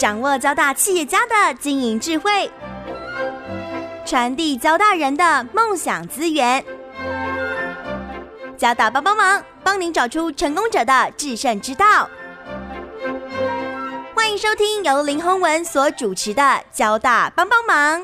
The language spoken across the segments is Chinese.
掌握交大企业家的经营智慧，传递交大人的梦想资源。交大帮帮忙，帮您找出成功者的制胜之道。欢迎收听由林宏文所主持的《交大帮帮忙》。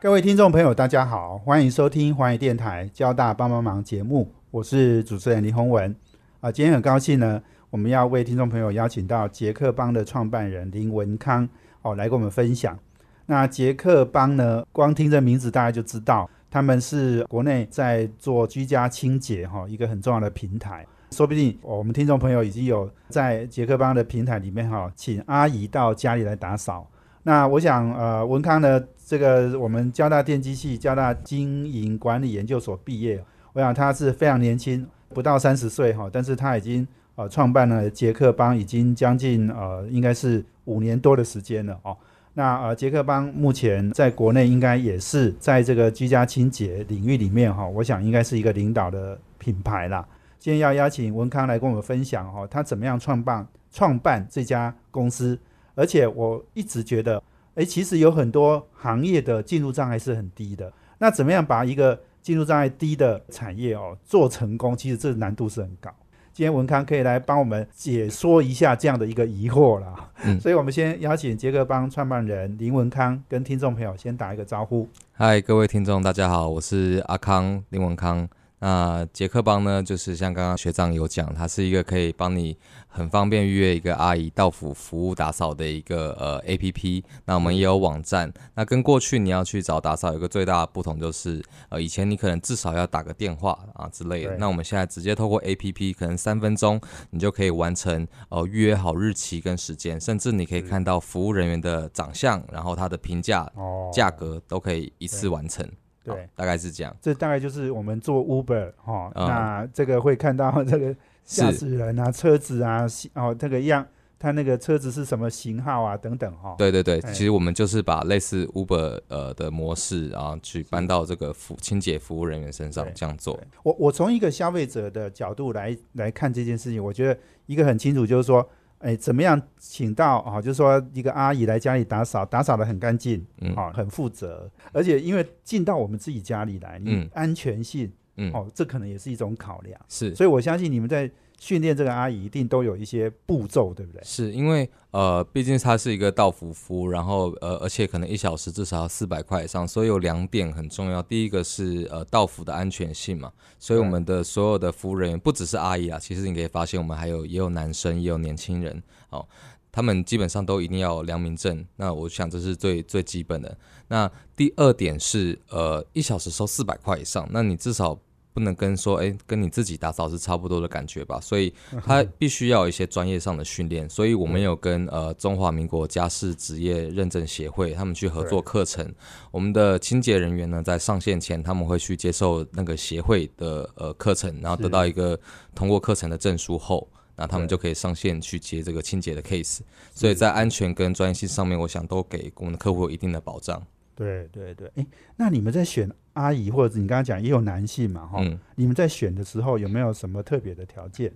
各位听众朋友，大家好，欢迎收听华语电台《交大帮帮忙》节目，我是主持人林宏文。啊，今天很高兴呢，我们要为听众朋友邀请到捷克邦的创办人林文康哦，来跟我们分享。那捷克邦呢，光听这名字大家就知道。他们是国内在做居家清洁哈一个很重要的平台，说不定我们听众朋友已经有在杰克邦的平台里面哈，请阿姨到家里来打扫。那我想呃文康呢，这个我们交大电机系、交大经营管理研究所毕业，我想他是非常年轻，不到三十岁哈，但是他已经呃创办了杰克邦，已经将近呃应该是五年多的时间了哦。那呃，杰克邦目前在国内应该也是在这个居家清洁领域里面哈，我想应该是一个领导的品牌啦。今天要邀请文康来跟我们分享哈，他怎么样创办创办这家公司，而且我一直觉得，哎，其实有很多行业的进入障碍是很低的。那怎么样把一个进入障碍低的产业哦做成功，其实这难度是很高。今天文康可以来帮我们解说一下这样的一个疑惑了，所以我们先邀请杰克邦创办人林文康跟听众朋友先打一个招呼。嗨，各位听众，大家好，我是阿康林文康。那杰克邦呢，就是像刚刚学长有讲，它是一个可以帮你很方便预约一个阿姨到府服务打扫的一个呃 A P P。那我们也有网站。那跟过去你要去找打扫有个最大的不同，就是呃以前你可能至少要打个电话啊之类的。那我们现在直接透过 A P P，可能三分钟你就可以完成呃预约好日期跟时间，甚至你可以看到服务人员的长相，然后他的评价、价格都可以一次完成。对，大概是这样。这大概就是我们做 Uber 哈，那这个会看到这个驾驶人啊、车子啊，哦，这个样，他那个车子是什么型号啊，等等哈。对对对，其实我们就是把类似 Uber 呃的模式啊，去搬到这个服清洁服务人员身上这样做。我我从一个消费者的角度来来看这件事情，我觉得一个很清楚，就是说。哎，怎么样请到啊？就是说一个阿姨来家里打扫，打扫的很干净，嗯，啊，很负责，而且因为进到我们自己家里来，嗯，安全性，嗯，哦，这可能也是一种考量，是，所以我相信你们在。训练这个阿姨一定都有一些步骤，对不对？是因为呃，毕竟她是一个道服服，然后呃，而且可能一小时至少要四百块以上，所以有两点很重要。第一个是呃，道服的安全性嘛，所以我们的所有的服务人员不只是阿姨啊，其实你可以发现我们还有也有男生，也有年轻人，哦，他们基本上都一定要有良民证。那我想这是最最基本的。那第二点是呃，一小时收四百块以上，那你至少。不能跟说，哎，跟你自己打扫是差不多的感觉吧？所以 他必须要有一些专业上的训练。所以我们有跟呃中华民国家事职业认证协会他们去合作课程。我们的清洁人员呢，在上线前他们会去接受那个协会的呃课程，然后得到一个通过课程的证书后，那他们就可以上线去接这个清洁的 case。所以在安全跟专业性上面，我想都给我们的客户有一定的保障。对对对，哎，那你们在选？阿姨，或者你刚刚讲也有男性嘛，哈，你们在选的时候有没有什么特别的条件？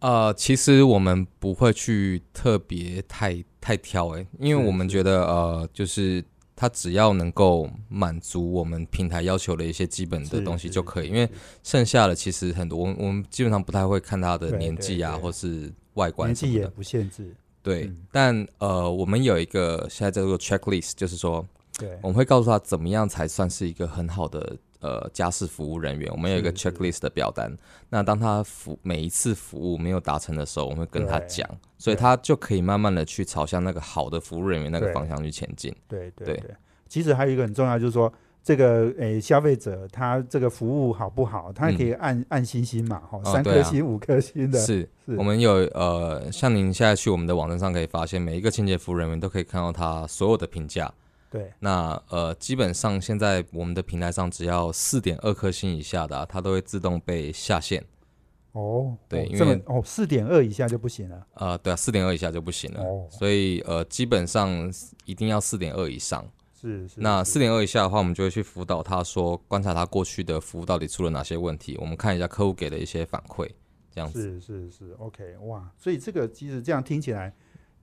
呃，其实我们不会去特别太太挑，哎，因为我们觉得，呃，就是他只要能够满足我们平台要求的一些基本的东西就可以，因为剩下的其实很多，我我们基本上不太会看他的年纪啊，或是外观，年纪也不限制，对，但呃，我们有一个现在叫做 checklist，就是说。对，我们会告诉他怎么样才算是一个很好的呃家事服务人员。我们有一个 checklist 的表单，那当他服每一次服务没有达成的时候，我们会跟他讲，所以他就可以慢慢的去朝向那个好的服务人员那个方向去前进。对对对，其实还有一个很重要，就是说这个诶消费者他这个服务好不好，他可以按按星星嘛，哈，三颗星、五颗星的。是是，我们有呃，像您现在去我们的网站上可以发现，每一个清洁服务人员都可以看到他所有的评价。对，那呃，基本上现在我们的平台上，只要四点二颗星以下的，它都会自动被下线。哦，对，因为哦，四点二以下就不行了。呃，对啊，四点二以下就不行了。哦，所以呃，基本上一定要四点二以上。是是。那四点二以下的话，我们就会去辅导他说，观察他过去的服务到底出了哪些问题，我们看一下客户给的一些反馈。这样子。是是是，OK，哇，所以这个其实这样听起来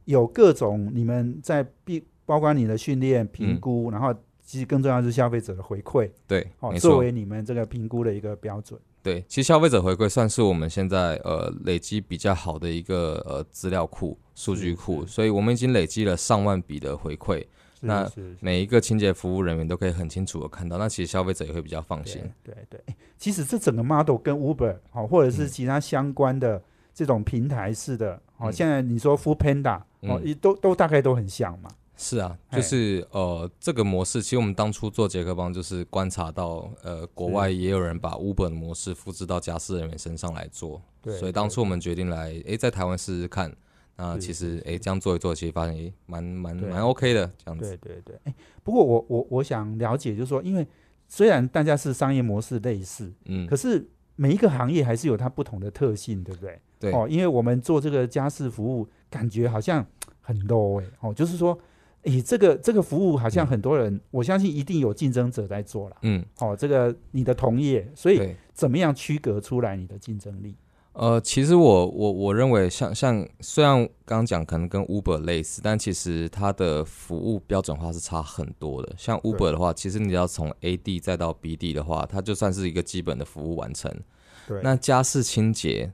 有各种你们在必包括你的训练评估，然后其实更重要是消费者的回馈，对，哦，作为你们这个评估的一个标准。对，其实消费者回馈算是我们现在呃累积比较好的一个呃资料库、数据库，所以我们已经累积了上万笔的回馈，是那每一个清洁服务人员都可以很清楚的看到，那其实消费者也会比较放心。对对对，其实这整个 model 跟 Uber 哦，或者是嗯。其他相关的这种平台式的哦，嗯。现在你说 Food Panda 哦，都都大概都很像嘛。是啊，哎就是呃这个模式，其实我们当初做杰克邦就是观察到呃国外也有人把 Uber 的模式复制到家事人员身上来做，对所以当初我们决定来诶在台湾试试看。那其实是诶这样做一做，其实发现诶蛮蛮对。蛮 OK 的这样子。对对对，哎，不过我我我想了解，就是说，因为虽然大家是商业模式类似，嗯。可，是每一个行业还是有它不同的特性，对不对？对，哦，因为我们做这个家事服务，感觉好像很 low 哎、哦，就是说，诶，这个这个服务好像很多人，我相信一定有竞争者在做了。嗯，哦，这个你的同业，所以。怎么样区隔出来你的竞争力？呃，其实我我我认为像像虽然刚刚讲可能跟 Uber 类似，但其实它的服务标准化是差很多的。像 Uber 的话，其实你要从 A 地再到 B 地的话，它就算是一个基本的服务完成。对，那家事清洁，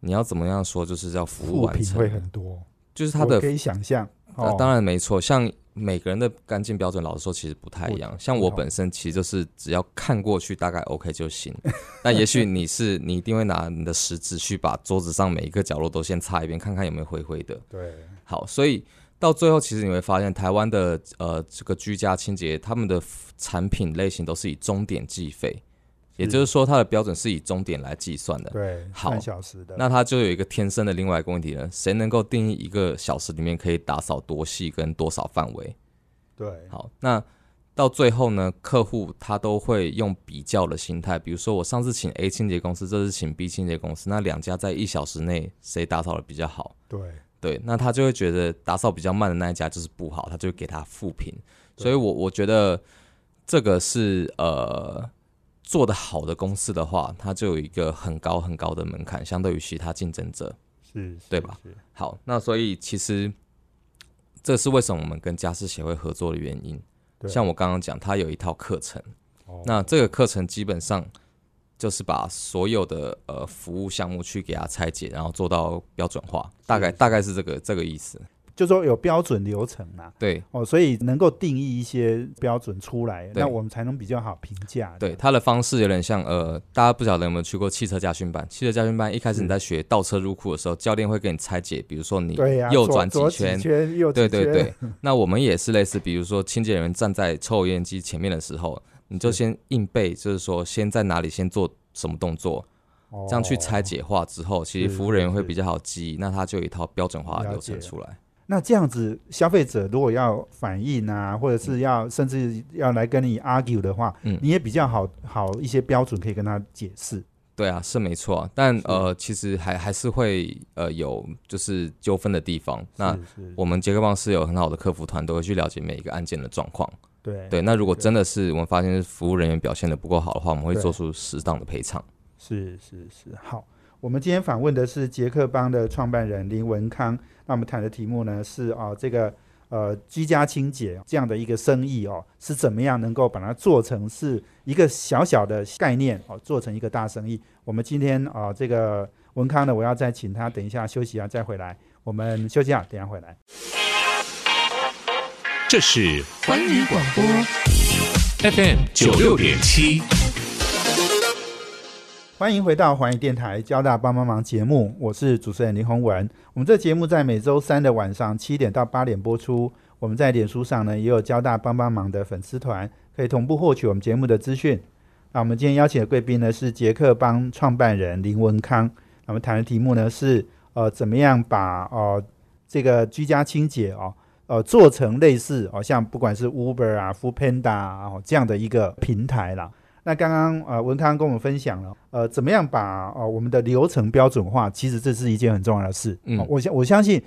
你要怎么样说，就是要服务完成会，很多，就是它的可以想象。呃哦，当然没错，像每个人的干净标准，老实说其实不太一样。像我本身其实就是只要看过去大概 OK 就行。那也许你是你一定会拿你的食指去把桌子上每一个角落都先擦一遍，看看有没有灰灰的。对，好，所以到最后其实你会发现，台湾的呃这个居家清洁，他们的产品类型都是以钟点计费，也就是说它的标准是以钟点来计算的。对，好半小时的。那它就有一个天生的另外一个问题呢，谁能够定义一个小时里面可以打扫多细跟多少范围？对，好，那到最后呢，客户他都会用比较的心态，比如说我上次请 A 清洁公司，这次请 B 清洁公司，那两家在一小时内谁打扫的比较好？对，对，那他就会觉得打扫比较慢的那一家就是不好，他就会给他负评。所以我我觉得这个是呃做得好的公司的话，它就有一个很高很高的门槛，相对于其他竞争者。是，对吧好，那所以其实这是为什么我们跟家事协会合作的原因。对像我刚刚讲，它有一套课程，哦那这个课程基本上就是把所有的呃服务项目去给它拆解，然后做到标准化，大概大概是这个这个意思。就说有标准流程啦。对。哦，所以能够定义一些标准出来，那我们才能比较好评价。对，它的方式有点像呃，大家不晓得有没有去过汽车驾训班？汽车驾训班一开始你在学倒车入库的时候，教练会给你拆解，比如说你，右转几圈，对对对，那我们也是类似，比如说清洁人员站在抽油烟机前面的时候，你就先硬背，就是说先在哪里先做什么动作，哦。这样去拆解化之后，其实服务人员会比较好记忆，那他就有一套标准化的流程出来。那这样子，消费者如果要反映啊，或者是要甚至要来跟你 argue 的话，嗯你也比较好好一些标准可以跟他解释。对啊，是没错啊，但呃，其实还还是会呃有就是纠纷的地方。那我们杰克邦是有很好的客服团队会去了解每一个案件的状况。对对，那如果真的是我们发现服务人员表现的不够好的话，我们会做出适当的赔偿。是是是，好。我们今天访问的是杰克邦的创办人林文康。那我们谈的题目呢是啊、这个呃居家清洁这样的一个生意哦，是怎么样能够把它做成是一个小小的概念哦，做成一个大生意。我们今天啊、这个文康呢，我要再请他等一下休息啊，再回来。我们休息啊，等一下回来。这是环宇广播 FM 九六点七。欢迎回到环宇电台交大帮帮忙节目，我是主持人林宏文。我们这节目在每周三的晚上七点到八点播出。我们在脸书上呢也有交大帮帮忙的粉丝团，可以同步获取我们节目的资讯。那我们今天邀请的贵宾呢是杰克帮创办人林文康。那我们谈的题目呢是呃怎么样把呃这个居家清洁哦呃做成类似哦像不管是 Uber 啊、Food Panda 啊、哦、这样的一个平台啦。那刚刚呃文康跟我们分享了，呃，怎么样把呃我们的流程标准化？其实这是一件很重要的事。嗯哦我相我相信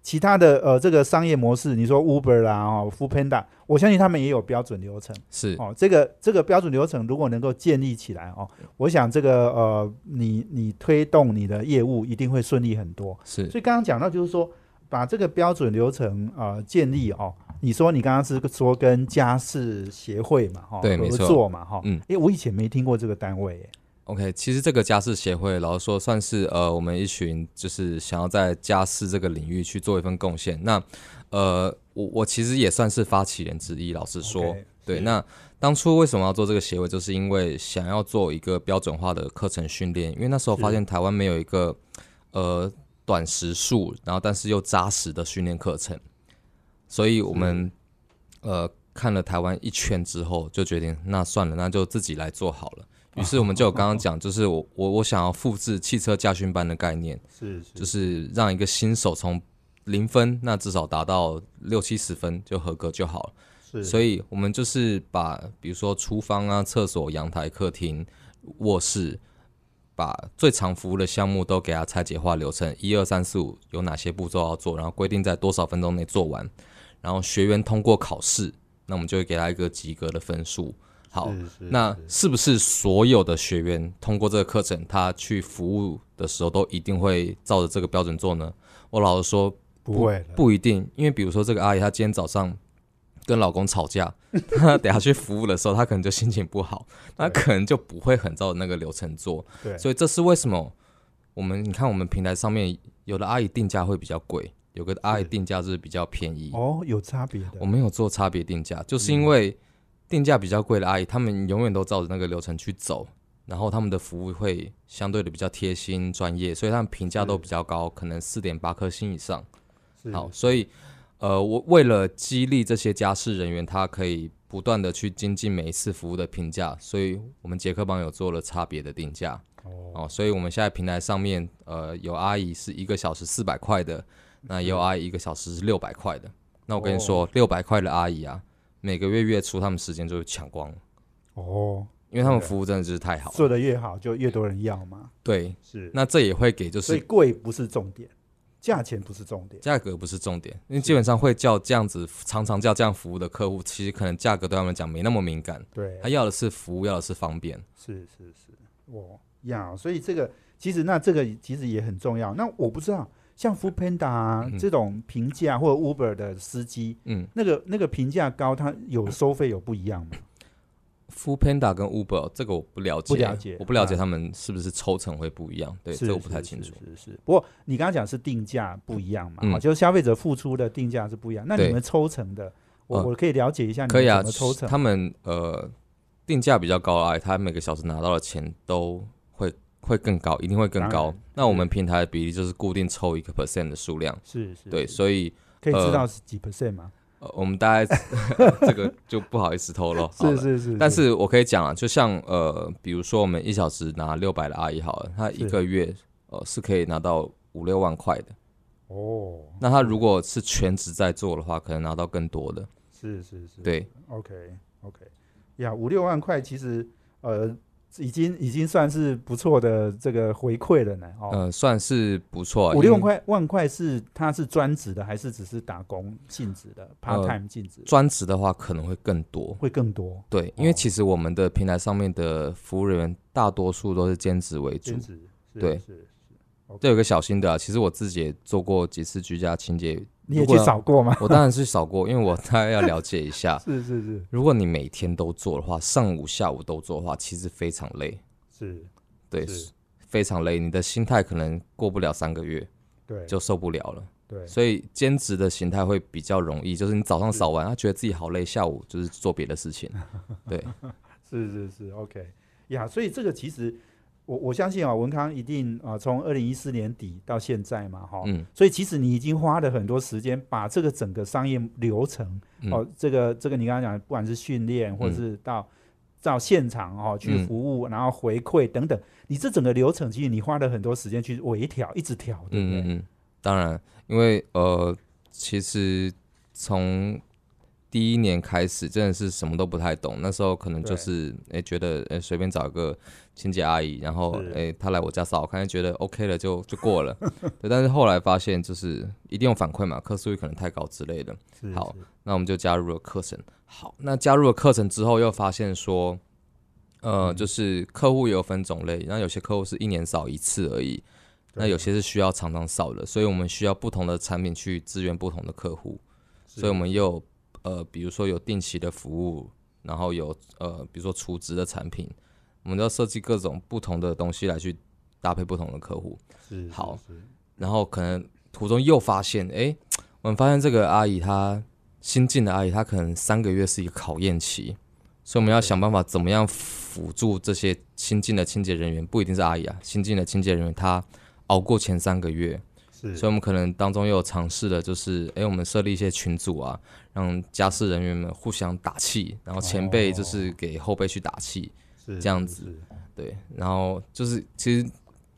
其他的呃这个商业模式，你说 Uber 啦哦 f o o Panda，我相信他们也有标准流程是哦。这个这个标准流程如果能够建立起来哦，我想这个呃你你推动你的业务一定会顺利很多。是所以刚刚讲到就是说，把这个标准流程呃建立哦。你说你刚刚是说跟家事协会嘛哈合对没错作嘛哈，嗯诶，我以前没听过这个单位诶。OK，其实这个家事协会，老实说算是呃我们一群就是想要在家事这个领域去做一份贡献。那呃我我其实也算是发起人之一，老实说对。那当初为什么要做这个协会，就是因为想要做一个标准化的课程训练，因为那时候发现台湾没有一个呃短时数，然后但是又扎实的训练课程，所以我们呃看了台湾一圈之后，就决定那算了，那就自己来做好了。于是我们就有刚刚讲，就是我我我想要复制汽车驾训班的概念，是是就是让一个新手从零分，那至少达到六七十分就合格就好了。是，所以我们就是把比如说厨房啊、厕所、阳台、客厅、卧室，把最常服务的项目都给它拆解化流程，一二三四五有哪些步骤要做，然后规定在多少分钟内做完，然后学员通过考试，那我们就会给他一个及格的分数。好，是是那是不是所有的学员通过这个课程，他去服务的时候都一定会照着这个标准做呢？我老实说，不会不一定，因为比如说这个阿姨，她今天早上跟老公吵架，她等下去服务的时候，她可能就心情不好，那可能就不会很照着那个流程做。对，所以这是为什么我们你看我们平台上面有的阿姨定价会比较贵，有个阿姨定价是比较便宜。哦有差别的我，没有做差别定价，就是因为定价比较贵的阿姨，她们永远都照着那个流程去走，然后他们的服务会相对的比较贴心专业，所以他们评价都比较高，可能四点八颗星以上。好，所以呃，我为了激励这些家事人员，他可以不断的去精进每一次服务的评价，所以我们杰克帮有做了差别的定价。哦，所以我们现在平台上面，呃，有阿姨是一个小时四百块的，那也有阿姨一个小时是六百块的。那我跟你说，六百块的阿姨啊，每个月月初他们时间就会抢光了，哦，因为他们服务真的就是太好了。做的越好就越多人要嘛，对，是，那这也会给就所以是贵不是重点，价钱不是重点，价格不是重点，因为基本上会叫这样子常常叫这样服务的客户，其实可能价格对他们讲没那么敏感，对，他要的是服务，要的是方便。是是是，我要，所以这个其实那这个其实也很重要。那我不知道，像 Food Panda 啊、嗯这种评价或者 Uber 的司机，嗯那个那个评价高，它有收费有不一样吗？，Food Panda 跟 Uber 这个我不了解，不了解我不了解啊他们是不是抽成会不一样，对，这个我不太清楚。是是是，不过你刚刚讲是定价不一样嘛，嗯、就是消费者付出的定价是不一样。那你们抽成的，我、嗯我可以了解一下你可以啊们怎么抽，成？他们呃定价比较高啊，他每个小时拿到的钱都会会更高，一定会更高。那我们平台的比例就是固定抽一个 percent 的数量，是是，对，所以可以知呃道是几 percent 吗？呃我们大概 这个就不好意思透露。是是是，但是我可以讲啊，就像呃，比如说我们一小时拿六百的阿姨好了，她一个月呃是可以拿到五六万块的。哦，那她如果是全职在做的话，可能拿到更多的。是是是，对，OK OK，呀，五六万块其实呃已经已经算是不错的这个回馈了呢。哦，呃，算是不错啊。五六万块万块是他是专职的还是只是打工性质的 part 呃 time 性质的？专职的话可能会更多。会更多对，因为哦其实我们的平台上面的服务人员大多数都是兼职为主兼。职，是对是是，这有个小心得啊，其实我自己也做过几次居家清洁，你也去扫过吗？我当然是扫过，因为我大概要了解一下。是是是如果你每天都做的话，上午、下午都做的话，其实非常累。是，对，是非常累，你的心态可能过不了三个月对，就受不了了。对所以兼职的形态会比较容易，就是你早上扫完，他觉得自己好累，下午就是做别的事情。对，是是是，OK 呀，所以这个其实我我相信啊，文康一定啊，从二零一四年底到现在嘛，哈、嗯。所以其实你已经花了很多时间，把这个整个商业流程、嗯。哦，这个这个你刚刚讲，不管是训练或者是到、到现场哦去嗯。服务，然后回馈等等，你这整个流程其实你花了很多时间去微调，一直调，对不对？嗯，当然，因为呃，其实从第一年开始真的是什么都不太懂，那时候可能就是哎、觉得哎随便找一个清洁阿姨，然后是哎她来我家扫，看觉得 OK 了就就过了。对，但是后来发现就是一定有反馈嘛，客诉率可能太高之类的。好那我们就加入了课程。好，那加入了课程之后，又发现说，呃，就是客户也有分种类，那有些客户是一年扫一次而已，那有些是需要常常扫的，所以我们需要不同的产品去支援不同的客户，所以我们又有呃，比如说有定期的服务，然后有呃，比如说储值的产品，我们要设计各种不同的东西来去搭配不同的客户。是好然后可能途中又发现，哎，我们发现这个阿姨她新进的阿姨，她可能三个月是一个考验期，所以我们要想办法怎么样辅助这些新进的清洁人员，不一定是阿姨啊，新进的清洁人员她熬过前三个月，是，所以我们可能当中又有尝试的，就是哎，我们设立一些群组啊，让家事人员们互相打气，然后前辈就是给后辈去打气，是这样子对，然后就是其实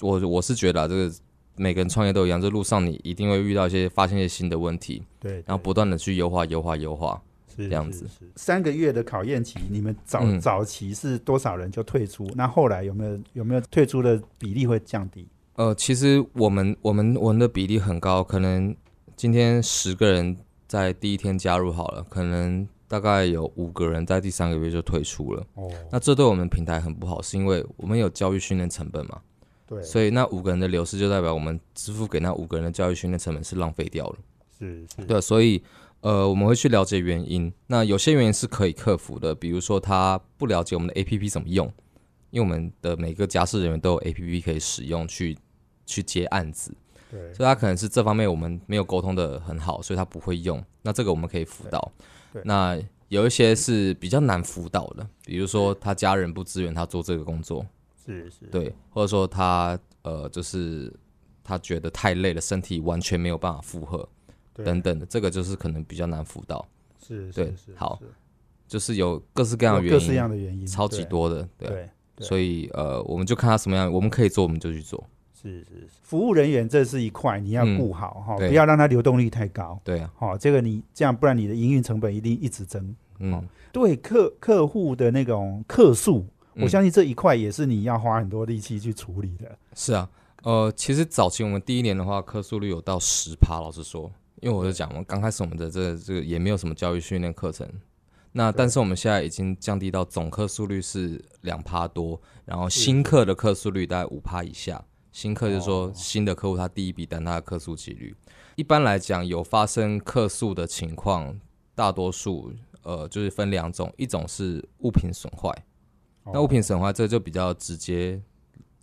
我我是觉得啊，这个每个人创业都一样，这路上你一定会遇到一些发现一些新的问题，对，然后不断的去优化、优化、优化。是这样子三个月的考验期，你们早、嗯早期是多少人就退出？那后来有没有有没有退出的比例会降低？呃，其实我们我们我们的比例很高，可能今天十个人在第一天加入好了，可能大概有五个人在第三个月就退出了。哦，那这对我们平台很不好，是因为我们有教育训练成本嘛，对，所以那五个人的流失就代表我们支付给那五个人的教育训练成本是浪费掉了。是是，对，所以呃，我们会去了解原因。那有些原因是可以克服的，比如说他不了解我们的 APP 怎么用，因为我们的每个家事人员都有 APP 可以使用去去接案子，对所以他可能是这方面我们没有沟通的很好，所以他不会用。那这个我们可以辅导。那有一些是比较难辅导的，比如说他家人不支援他做这个工作，是是，对，或者说他呃就是他觉得太累了，身体完全没有办法负荷。等等的，这个就是可能比较难辅导，是对是是好就是有各式各样的原因，各式各样的原因，超级多的。对所以呃，我们就看他什么样，我们可以做，我们就去做，是是是，服务人员这是一块，你要嗯顾好哈，对不要让它流动率太高。对啊，好，这个你这样，不然你的营运成本一定一直增。嗯，对客客户的那种客诉，我嗯相信这一块也是你要花很多力气去处理的。是啊，呃，其实早期我们第一年的话，客诉率有到十趴，老实说，因为我就讲嘛，刚开始我们的这个这个也没有什么教育训练课程。那但是我们现在已经降低到总客诉率是两趴多，然后新客的客诉率大概五趴以下。新客就是说哦。新的客户他第一笔单他的客诉几率，一般来讲有发生客诉的情况，大多数呃就是分两种，一种是物品损坏，那物品损坏这就比较直接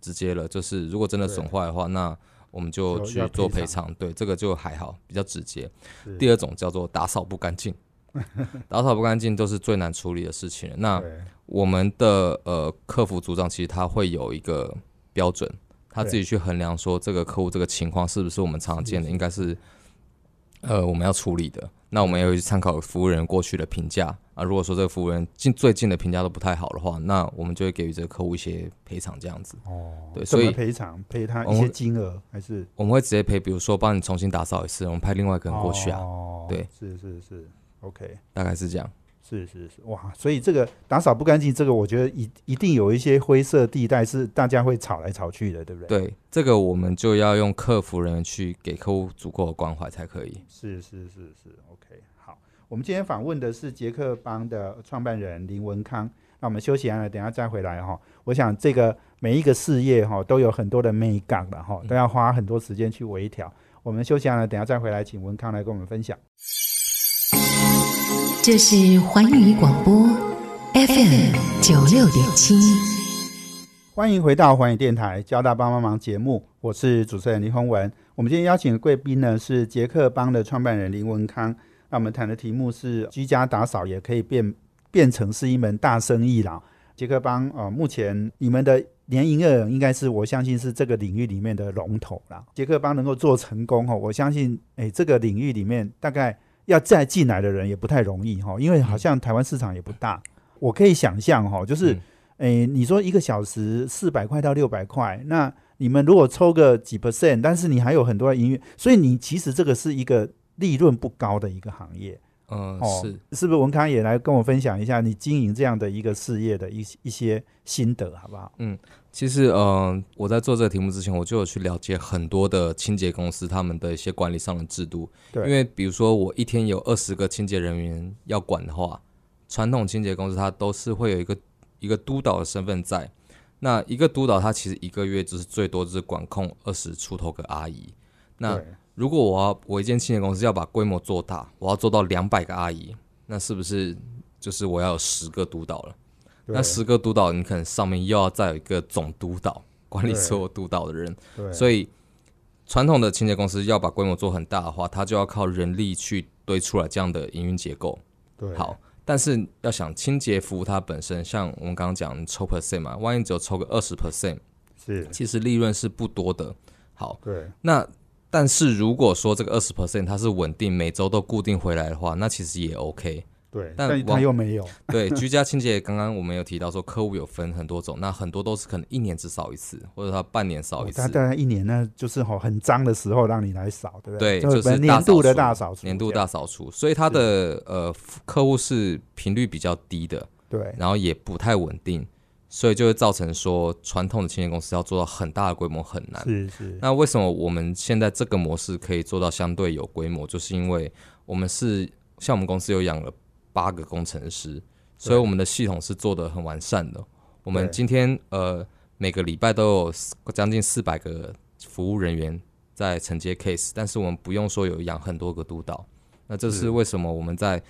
直接了，就是如果真的损坏的话，那我们就去做赔赔偿。对，这个就还好，比较直接。第二种叫做打扫不干净，打扫不干净都是最难处理的事情了。那我们的呃客服组长其实他会有一个标准，他自己去衡量说这个客户这个情况是不是我们常见的，应该是呃我们要处理的。那我们也会去参考服务人员过去的评价啊。如果说这个服务人近最近的评价都不太好的话，那我们就会给予这个客户一些赔偿，这样子。哦，对所以赔偿？赔他一些金额还是我们会直接赔，比如说帮你重新打扫一次，我们派另外一个人过去啊，哦，对，是是是，OK。大概是这样。是是是，哇！所以这个打扫不干净，这个我觉得一一定有一些灰色地带是大家会吵来吵去的，对不对？，对，这个我们就要用客服人员去给客户足够的关怀才可以。是是是是，OK。好，我们今天访问的是杰克邦的创办人林文康。那我们休息完了，等一下再回来哈。我想这个每一个事业哈都有很多的美感的哈，都要花很多时间去微调。我们休息完了，等一下再回来，请文康来跟我们分享。这是环宇广播 FM 九六点七。欢迎回到环宇电台交大帮帮忙节目，我是主持人林宏文。我们今天邀请的贵宾呢是杰克邦的创办人林文康。那我们谈的题目是居家打扫也可以变变成是一门大生意啦。杰克邦呃，目前你们的年营业额应该是我相信是这个领域里面的龙头啦。杰克邦能够做成功哈，我相信诶这个领域里面大概要再进来的人也不太容易哈，因为好像台湾市场也不大。我可以想象哈，就是。嗯诶，你说一个小时四百块到六百块，那你们如果抽个几 percent，但是你还有很多的音乐，所以你其实这个是一个利润不高的一个行业。嗯、哦，是。是不是文康也来跟我分享一下你经营这样的一个事业的一一些心得，好不好？嗯其实，嗯、我在做这个题目之前，我就有去了解很多的清洁公司他们的一些管理上的制度。对因为比如说我一天有二十个清洁人员要管的话，传统清洁公司它都是会有一个一个督导的身份在。那一个督导他其实一个月就是最多就是管控二十出头个阿姨。那对如果我要我一间清洁公司要把规模做大，我要做到两百个阿姨，那是不是就是我要有十个督导了？对那十个督导，你可能上面又要再有一个总督导，管理所有督导的人。对，所以传统的清洁公司要把规模做很大的话，它就要靠人力去堆出来这样的营运结构。对好，但是要想清洁服务它本身，像我们刚刚讲抽 percent 嘛，万一只有抽个二十 percent，是，其实利润是不多的。好，对那但是如果说这个二十 percent 它是稳定，每周都固定回来的话，那其实也 OK。对，但但他往又没有，对，居家清洁刚刚我们有提到说，客户有分很多种，那很多都是可能一年只扫一次，或者他半年扫一次。他。大概一年呢，就是吼很脏的时候让你来扫，对不对，就就是年度的大大扫除，年度大扫除，所以它的呃客户是频率比较低的，对。然后也不太稳定，所以就会造成说传统的清洁公司要做到很大的规模很难。是是，那为什么我们现在这个模式可以做到相对有规模？就是因为我们是像我们公司有养了八个工程师，所以我们的系统是做的很完善的。我们今天呃每个礼拜都有将近四百个服务人员在承接 case，但是我们不用说有养很多个督导。那这是是为什么我们在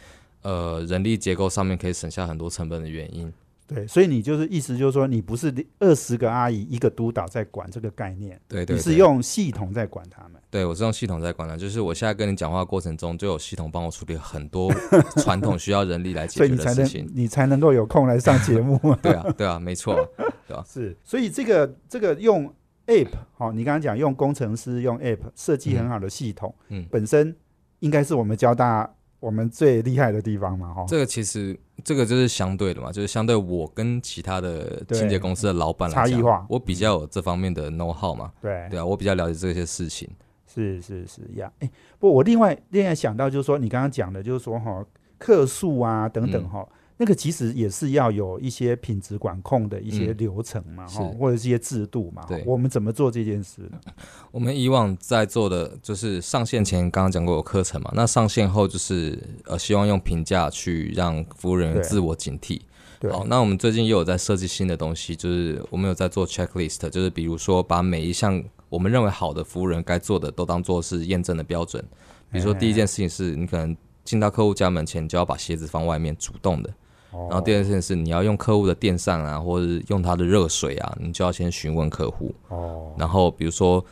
呃人力结构上面可以省下很多成本的原因。对，所以你就是意思就是说，你不是二十个阿姨一个督导在管这个概念，对对你是用系统在管他们。对我是用系统在管的，就是我现在跟你讲话的过程中，就有系统帮我处理很多 传统需要人力来解决所以你才能的事情。你才能够有空来上节目嘛。对啊，对啊，没错。是，所以这个这个用 App 好、你刚刚讲用工程师用 App 设计很好的系统，嗯本身应该是我们交大我们最厉害的地方嘛，哈、这个其实这个就是相对的嘛，就是相对我跟其他的清洁公司的老板来讲，差异化。我比较有这方面的 know how 嘛，对。对啊，我比较了解这些事情。是是是呀，哎、不，我另外另外想到就是说，你刚刚讲的，就是说哈，客数啊等等嗯。哈、那个其实也是要有一些品质管控的一些嗯流程嘛，哈、是或者是一些制度嘛。对我们怎么做这件事呢？我们以往在做的就是上线前刚刚讲过有课程嘛，那上线后就是呃希望用评价去让服务人员自我警惕。对，好，那我们最近又有在设计新的东西，就是我们有在做 checklist，就是比如说把每一项我们认为好的服务人该做的都当做是验证的标准。比如说第一件事情是你可能进到客户家门前，就要把鞋子放外面，主动的。然然后第二件事是你要用客户的电扇啊，或者是用他的热水啊，你就要先询问客户。哦，然后比如说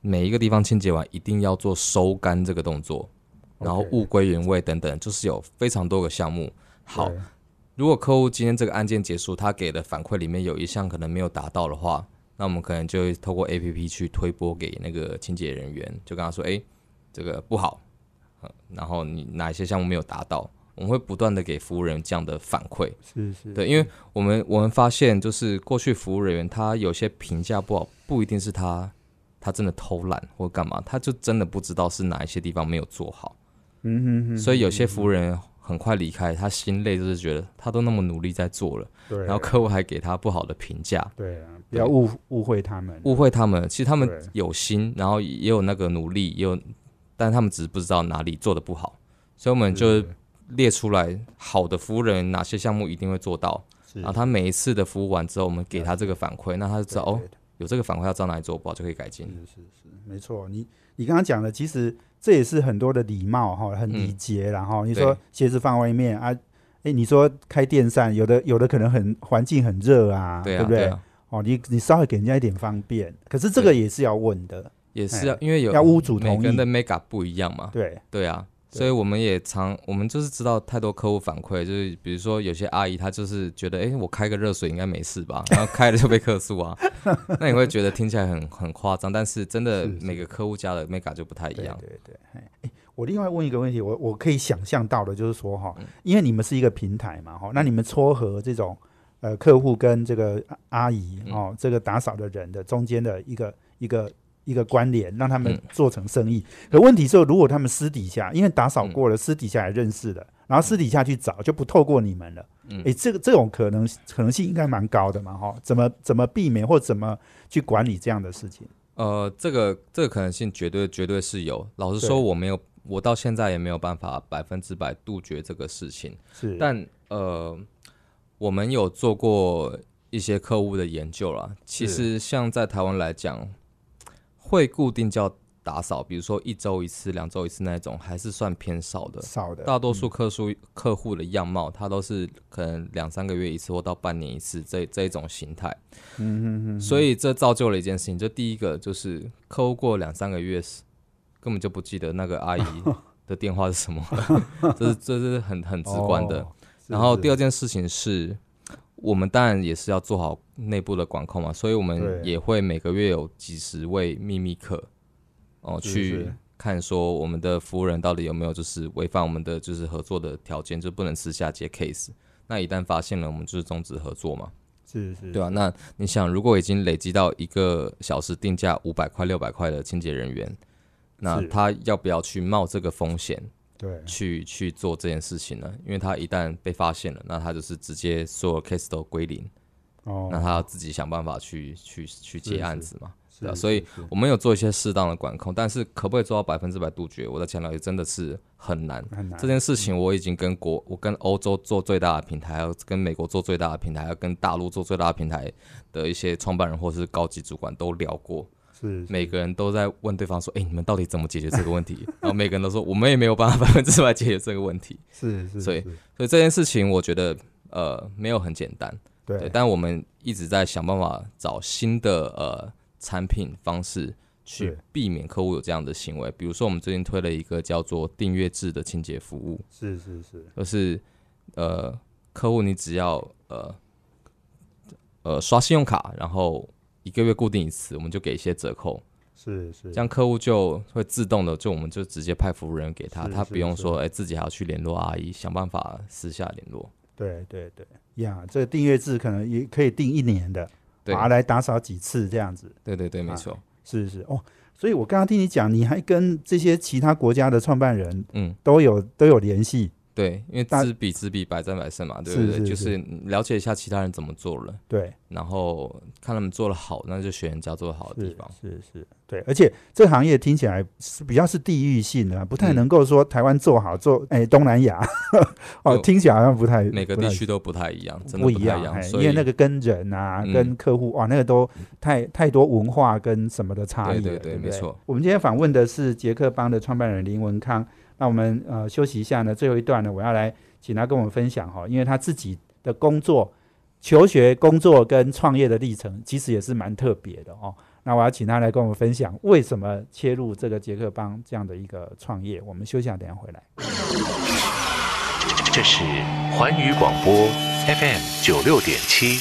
每一个地方清洁完一定要做收干这个动作，然后物归原位等等，就是有非常多个项目。好，如果客户今天这个案件结束，他给的反馈里面有一项可能没有达到的话，那我们可能就会透过 A P P 去推播给那个清洁人员，就跟他说：“哎，这个不好，呃然后你哪一些项目没有达到？”我们会不断的给服务人这样的反馈。是是，对，因为我们我们发现，就是过去服务人员他有些评价不好，不一定是他他真的偷懒或干嘛，他就真的不知道是哪一些地方没有做好。嗯哼哼，所以有些服务人员很快离开，他心累，就是觉得他都那么努力在做了，对，然后客户还给他不好的评价，对啊，不要误误会他们，误会他们。其实他们有心，然后也有那个努力，也有，但他们只是不知道哪里做的不好，所以我们就是列出来好的服务人员哪些项目一定会做到，然后他每一次的服务完之后，我们给他这个反馈，那他就知道哦，有这个反馈要知道哪里做不好就可以改进。是是是，没错。你你刚刚讲的，其实这也是很多的礼貌哈，很礼节然后你说鞋子放外面啊，哎，你说开电扇，有的有的可能很环境很热啊，对啊，不对？啊，哦，你你稍微给人家一点方便，可是这个也是要问的，也是要哎因为有要屋主同意。每个人的 make up 不一样嘛，对。对啊，对所以我们也常，我们就是知道太多客户反馈，就是比如说有些阿姨她就是觉得，哎、我开个热水应该没事吧，然后开了就被客诉啊，那你会觉得听起来很很夸张，但是真的每个客户家的 up 就不太一对样，对对。我另外问一个问题，我我可以想象到的就是说哈，嗯。因为你们是一个平台嘛哈，那你们撮合这种呃客户跟这个阿阿姨嗯。哦，这个打扫的人的中间的一个一个一个关联，让他们嗯做成生意。可问题是，如果他们私底下，因为打扫过了，私底下也认识了，然后私底下去找，就不透过你们了。嗯诶，这个这种可能可能性应该蛮高的嘛，哈？怎么怎么避免或怎么去管理这样的事情？呃，这个这个可能性绝对绝对是有。老实说，我没有，我到现在也没有办法百分之百杜绝这个事情。是，但呃，我们有做过一些客户的研究啦。其实像在台湾来讲，会固定叫打扫，比如说一周一次、两周一次那种，还是算偏少的。少的大多数客数客户的样貌，它都是可能两三个月一次或到半年一次这这一种形态。嗯哼哼，所以这造就了一件事情，就第一个就是客户过两三个月时根本就不记得那个阿姨 的电话是什么，这是这是很很直观的。哦是然后第二件事情是，我们当然也是要做好内部的管控嘛，所以我们也会每个月有几十位秘密客哦是去看说我们的服务人到底有没有就是违反我们的就是合作的条件，就不能私下接 case。那一旦发现了，我们就是终止合作嘛。是是，对啊，那你想，如果已经累积到一个小时定价五百块、六百块的清洁人员，那他要不要去冒这个风险对去去做这件事情呢？因为他一旦被发现了，那他就是直接所有 case 都归零，哦，那他要自己想办法去去去接案子嘛。是对啊，所以我们有做一些适当的管控，但是可不可以做到百分之百杜绝？我在强调，也真的是很难。很难这件事情我已经跟国，我跟欧洲做最大的平台，跟美国做最大的平台，跟大陆做最大的平台的一些创办人或是高级主管都聊过，是每个人都在问对方说：“哎、你们到底怎么解决这个问题？” 然后每个人都说：“我们也没有办法百分之百解决这个问题。是是，所以所以这件事情，我觉得呃没有很简单，对，对，但我们一直在想办法找新的呃产品方式。去避免客户有这样的行为，比如说我们最近推了一个叫做订阅制的清洁服务，是是是。就是呃，客户你只要呃呃刷信用卡，然后一个月固定一次，我们就给一些折扣，是是，这样客户就会自动的，就我们就直接派服务人给他，他不用说哎、自己还要去联络阿姨，想办法私下联络。对对对。呀，这个订阅制可能也可以订一年的，对。啊，来打扫几次这样子，对对对，没啊错，是是。哦。所以我刚刚听你讲，你还跟这些其他国家的创办人嗯，都有都有联系，对，因为知彼知彼，百战百胜嘛，对不对？是是就是。是了解一下其他人怎么做了，对，然后看他们做的好，那就学人家做的好的地方。是是，对，而且这个行业听起来是比较是地域性的，不太嗯。能够说台湾做好做，哎，东南亚。哦，就听起来好像不太每个地区都不太一样，真的不一太一样，因为那个跟人啊，嗯。跟客户哇，那个都太太多文化跟什么的差异了，对对没错。我们今天访问的是捷克邦的创办人林文康，那我们呃休息一下呢，最后一段呢，我要来请他跟我们分享哈，因为他自己的工作、求学、工作跟创业的历程，其实也是蛮特别的哦。那我要请他来跟我们分享为什么切入这个捷克邦这样的一个创业。我们休息下，等一下回来。这是环宇广播 FM 九六点七。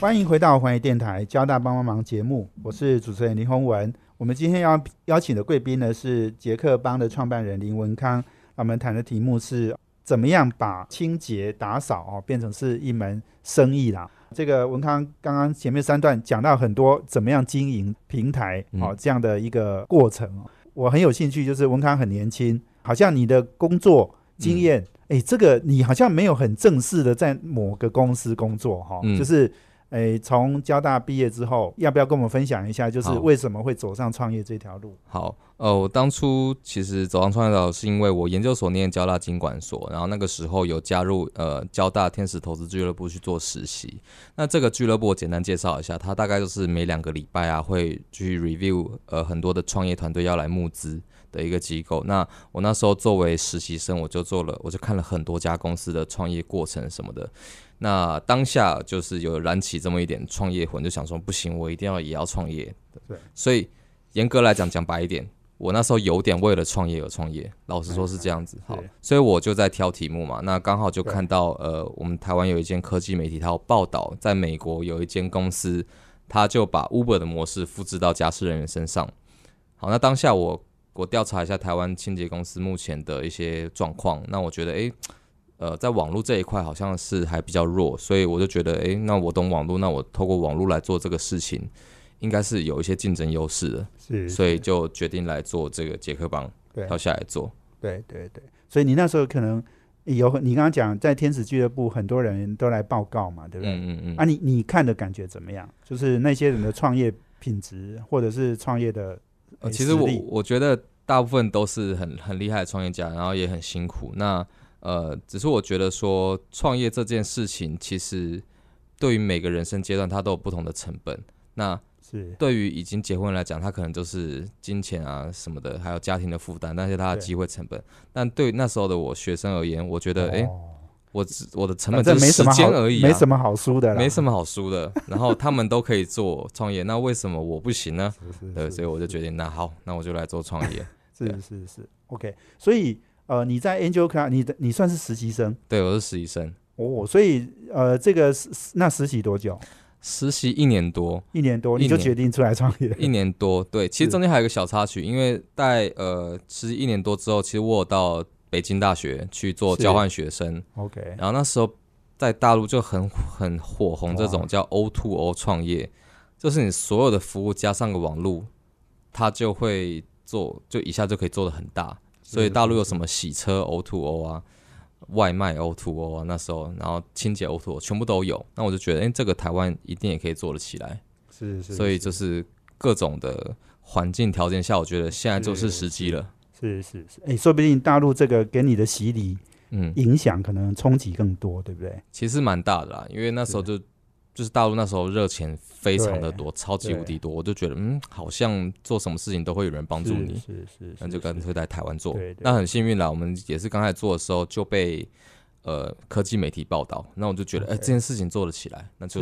欢迎回到环宇电台交大帮帮忙节目，我是主持人林宏文。我们今天要邀请的贵宾呢是捷克邦的创办人林文康。我们谈的题目是怎么样把清洁打扫哦变成是一门生意啦。这个文康刚刚前面三段讲到很多怎么样经营平台哦嗯这样的一个过程哦，我很有兴趣，就是文康很年轻，好像你的工作经验，哎、这个你好像没有很正式的在某个公司工作哈、嗯就是。诶，从交大毕业之后，要不要跟我们分享一下，就是好为什么会走上创业这条路？好，呃，我当初其实走上创业道是因为我研究所念交大经管所，然后那个时候有加入呃交大天使投资俱乐部去做实习。那这个俱乐部我简单介绍一下，它大概就是每两个礼拜啊会去 review 呃很多的创业团队要来募资的一个机构。那我那时候作为实习生，我就做了，我就看了很多家公司的创业过程什么的。那当下就是有燃起这么一点创业魂，就想说不行，我一定要也要创业。对，所以严格来讲，讲白一点，我那时候有点为了创业而创业，老实说是这样子。好，所以我就在挑题目嘛，那刚好就看到呃，我们台湾有一间科技媒体，它有报道，在美国有一间公司，它就把 Uber 的模式复制到家事人员身上。好，那当下我我调查一下台湾清洁公司目前的一些状况，那我觉得诶。呃，在网络这一块好像是还比较弱，所以我就觉得，诶，那我懂网络，那我透过网络来做这个事情，应该是有一些竞争优势的，是，所以就决定来做这个杰克帮，对跳下来做。对对对，所以你那时候可能有你刚刚讲在天使俱乐部很多人都来报告嘛，对不对？嗯嗯嗯。啊，你你看的感觉怎么样？就是那些人的创业品质，或者是创业的呃，呃其实我我觉得大部分都是很很厉害的创业家，然后也很辛苦。那呃，只是我觉得说创业这件事情，其实对于每个人生阶段，它都有不同的成本。那是对于已经结婚来讲，他可能就是金钱啊什么的，还有家庭的负担，那些他的机会成本。但对那时候的我学生而言，我觉得，哎、哦我只我的成本只是时正没什么好间而已、啊，没什么好输的，没什么好输的。然后他们都可以做创业，那为什么我不行呢？是是对，所以我就决定，那好，那我就来做创业。是是是 OK。所以呃，你在 Angel Club，你的你算是实习生对，我是实习生，哦，所以呃，这个实那实习多久？实习一年多，一年多，你就决定出来创业？一年多。对，其实中间还有一个小插曲，因为在呃实习一年多之后，其实我有到北京大学去做交换学生，OK，然后那时候在大陆就很很火红这种叫 O to O 创业，就是你所有的服务加上个网络，它就会做，就一下就可以做的很大。所以大陆有什么洗车 O to O 啊，外卖 O to O 啊，那时候然后清洁 O to O 全部都有，那我就觉得，哎、这个台湾一定也可以做得起来。是是，所以就是各种的环境条件下，我觉得现在就是时机了。是是是，哎，说不定大陆这个给你的洗礼嗯，影响可能冲击更多，对不对？其实蛮大的啦，因为那时候就就是大陆那时候热钱非常的多，超级无敌多，我就觉得嗯，好像做什么事情都会有人帮助你，是是是，那就干脆在台湾做。那很幸运啦，我们也是刚开始做的时候就被呃科技媒体报道，那我就觉得哎、这件事情做得起来，那就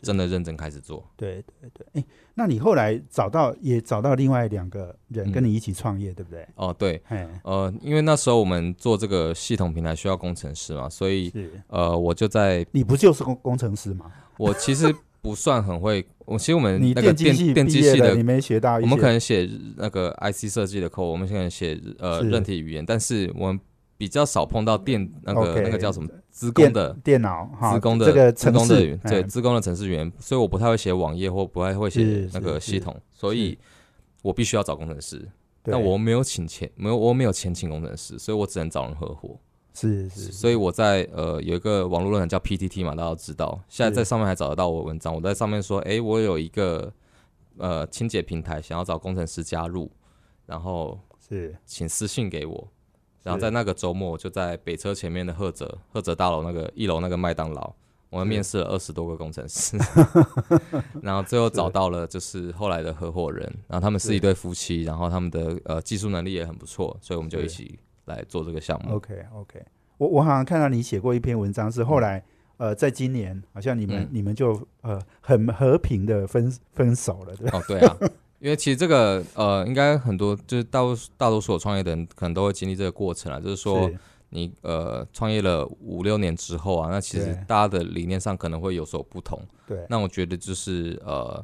真的认真开始做。对对对，哎，那你后来找到也找到另外两个人嗯。跟你一起创业，对不对？哦，对，哎，呃，因为那时候我们做这个系统平台需要工程师嘛，所以是。呃我就在你不就是工工程师吗？我其实不算很会，我其实我们你那个电电机系电机系的毕业的，你没学到，我们可能写那个 IC 设计的 code，我们可能写呃是。韧体语言，但是我们比较少碰到电那个那个叫什么资工的电脑哈，资工的这个资程式工的对哎资工的程式语言，所以我不太会写网页或不太会写那个系统，所以我必须要找工程师。对但我没有请钱，没有我没有钱请工程师，所以我只能找人合伙。是是，所以我在呃有一个网络论坛叫 PTT 嘛，大家都知道，现在在上面还找得到我的文章。我在上面说，诶，我有一个呃清洁平台，想要找工程师加入，然后是请私信给我。然后在那个周末，我就在北车前面的赫哲赫哲大楼那个一楼那个麦当劳，我们面试了二十多个工程师，然后最后找到了就是后来的合伙人，然后他们是是。一对夫妻，然后他们的呃技术能力也很不错，所以我们就一起来做这个项目。OK OK，我我好像看到你写过一篇文章，是后来呃，在今年好像你们、嗯。你们就呃很和平的分分手了，对吧？哦，对啊，因为其实这个呃，应该很多就是大多数大多数有创业的人可能都会经历这个过程啊，就是说是。你呃创业了五六年之后啊，那其实大家的理念上可能会有所不同。对，那我觉得就是呃，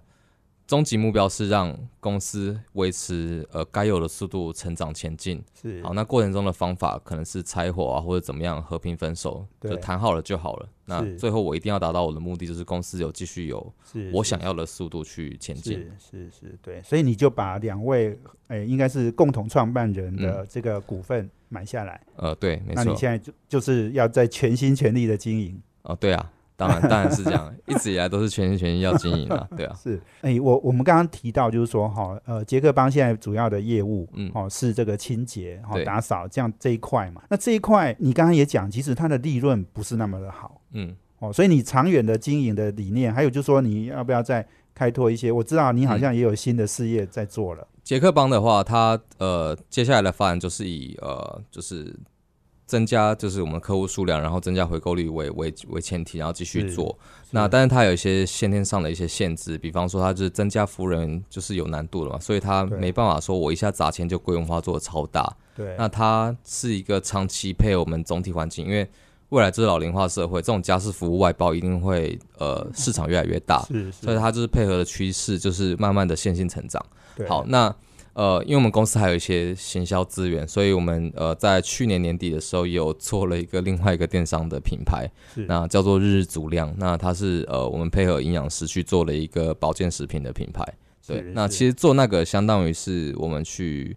终极目标是让公司维持呃该有的速度成长前进。是好，那过程中的方法可能是拆伙啊，或者怎么样和平分手，就谈好了就好了。那最后我一定要达到我的目的，就是公司有继续有我想要的速度去前进。是是是，对，所以你就把两位诶、应该是共同创办人的这个股份买下来，呃，对，嗯没错。那你现在就就是要在全心全力的经营。哦，对啊，当然当然是这样，一直以来都是全心全意要经营啊，对啊，是，哎、我我们刚刚提到就是说，哈，呃，杰克邦现在主要的业务，嗯哦，是这个清洁、哈、对打扫这样这一块嘛。那这一块你刚刚也讲，其实它的利润不是那么的好，嗯，哦，所以你长远的经营的理念，还有就是说你要不要再开拓一些？我知道你好像也有新的事业在做了，杰克邦的话，它呃接下来的发展就是以呃就是增加就是我们客户数量，然后增加回购率为为为前提，然后继续做。那但是它有一些先天上的一些限制，比方说它就是增加服务人就是有难度了嘛，所以它没办法说我一下砸钱就规模化做的超大。对，那它是一个长期配合我们总体环境，因为未来这是老龄化社会，这种家事服务外包一定会呃市场越来越大，是是，所以它就是配合的趋势，就是慢慢的线性成长。好，那呃，因为我们公司还有一些行销资源，所以我们呃在去年年底的时候有做了一个另外一个电商的品牌，那叫做日日足量。那它是呃我们配合营养师去做了一个保健食品的品牌。对，那其实做那个相当于是我们去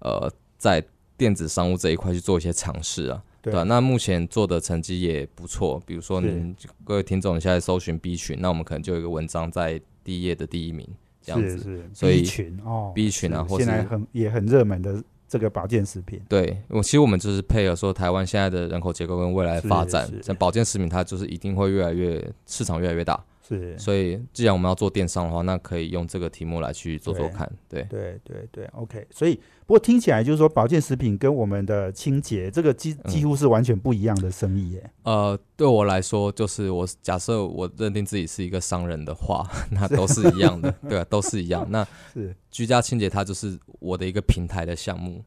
呃在电子商务这一块去做一些尝试啊。对那目前做的成绩也不错。比如说您各位听众，你现在搜寻 B 群，那我们可能就有一个文章在第一页的第一名这样子。是是所以 B 群哦 B 群啊现在很也很热门的这个保健食品，对，我其实我们就是配合说台湾现在的人口结构跟未来发展像保健食品它就是一定会越来越市场越来越大。是所以既然我们要做电商的话，那可以用这个题目来去做做看。对，对对对，OK。所以不过听起来就是说保健食品跟我们的清洁这个几嗯几乎是完全不一样的生意耶。呃，对我来说，就是我假设我认定自己是一个商人的话，那都是一样的，对啊，都是一样。那 是居家清洁它就是我的一个平台的项目，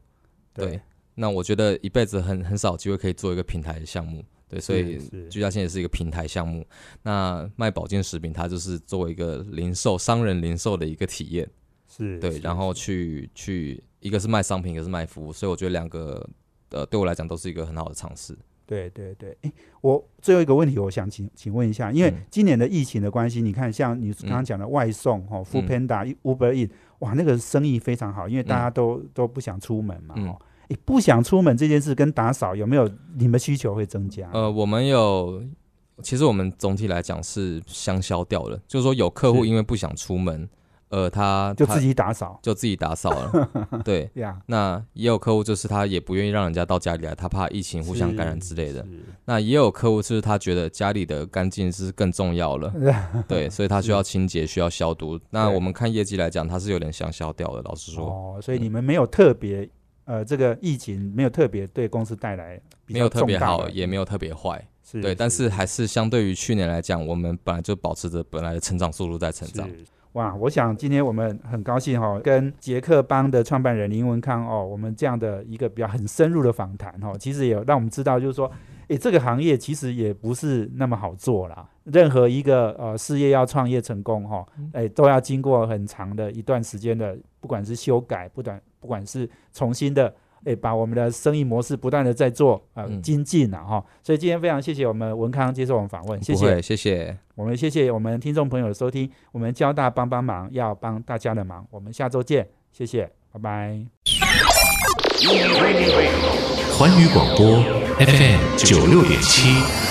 对。那我觉得一辈子很很少机会可以做一个平台的项目，对，所以居家线也是一个平台项目。那卖保健食品，它就是作为一个零售商人零售的一个体验，是对然后去去一个是卖商品，一个是卖服务，所以我觉得两个呃对我来讲都是一个很好的尝试。对对对，诶，我最后一个问题，我想请请问一下，因为嗯。今年的疫情的关系，你看像你刚刚讲的外送哦，Food Panda、Uber E，哇，那个生意非常好，因为大家都、都不想出门嘛，嗯。哦，诶，不想出门这件事跟打扫有没有你们需求会增加？呃，我们有，其实我们总体来讲是相消掉了，就是说有客户因为不想出门，呃，他他就自己打扫就自己打扫了，对。呀，那也有客户就是他也不愿意让人家到家里来，他怕疫情互相感染之类的。那也有客户就是他觉得家里的干净是更重要了，对，所以他需要清洁，需要消毒。那我们看业绩来讲，他是有点相消掉的，老实说。哦，所以你们没有特别呃，这个疫情没有特别对公司带来没有特别好，也没有特别坏，是对，但是。还是相对于去年来讲，我们本来就保持着本来的成长速度在成长。哇，我想今天我们很高兴哈、跟杰克邦的创办人林文康哦，我们这样的一个比较很深入的访谈哈、其实也让我们知道，就是说，诶，这个行业其实也不是那么好做啦。任何一个呃事业要创业成功哈、诶，都要经过很长的一段时间的，不管是修改，不管不管是重新的。诶，把我们的生意模式不断的在做呃嗯精进啊哈，所以今天非常谢谢我们文康接受我们访问，谢谢。谢谢，我们谢谢我们听众朋友的收听，我们交大帮帮忙要帮大家的忙，我们下周见，谢谢，拜拜。环宇广播 FM 九六点七。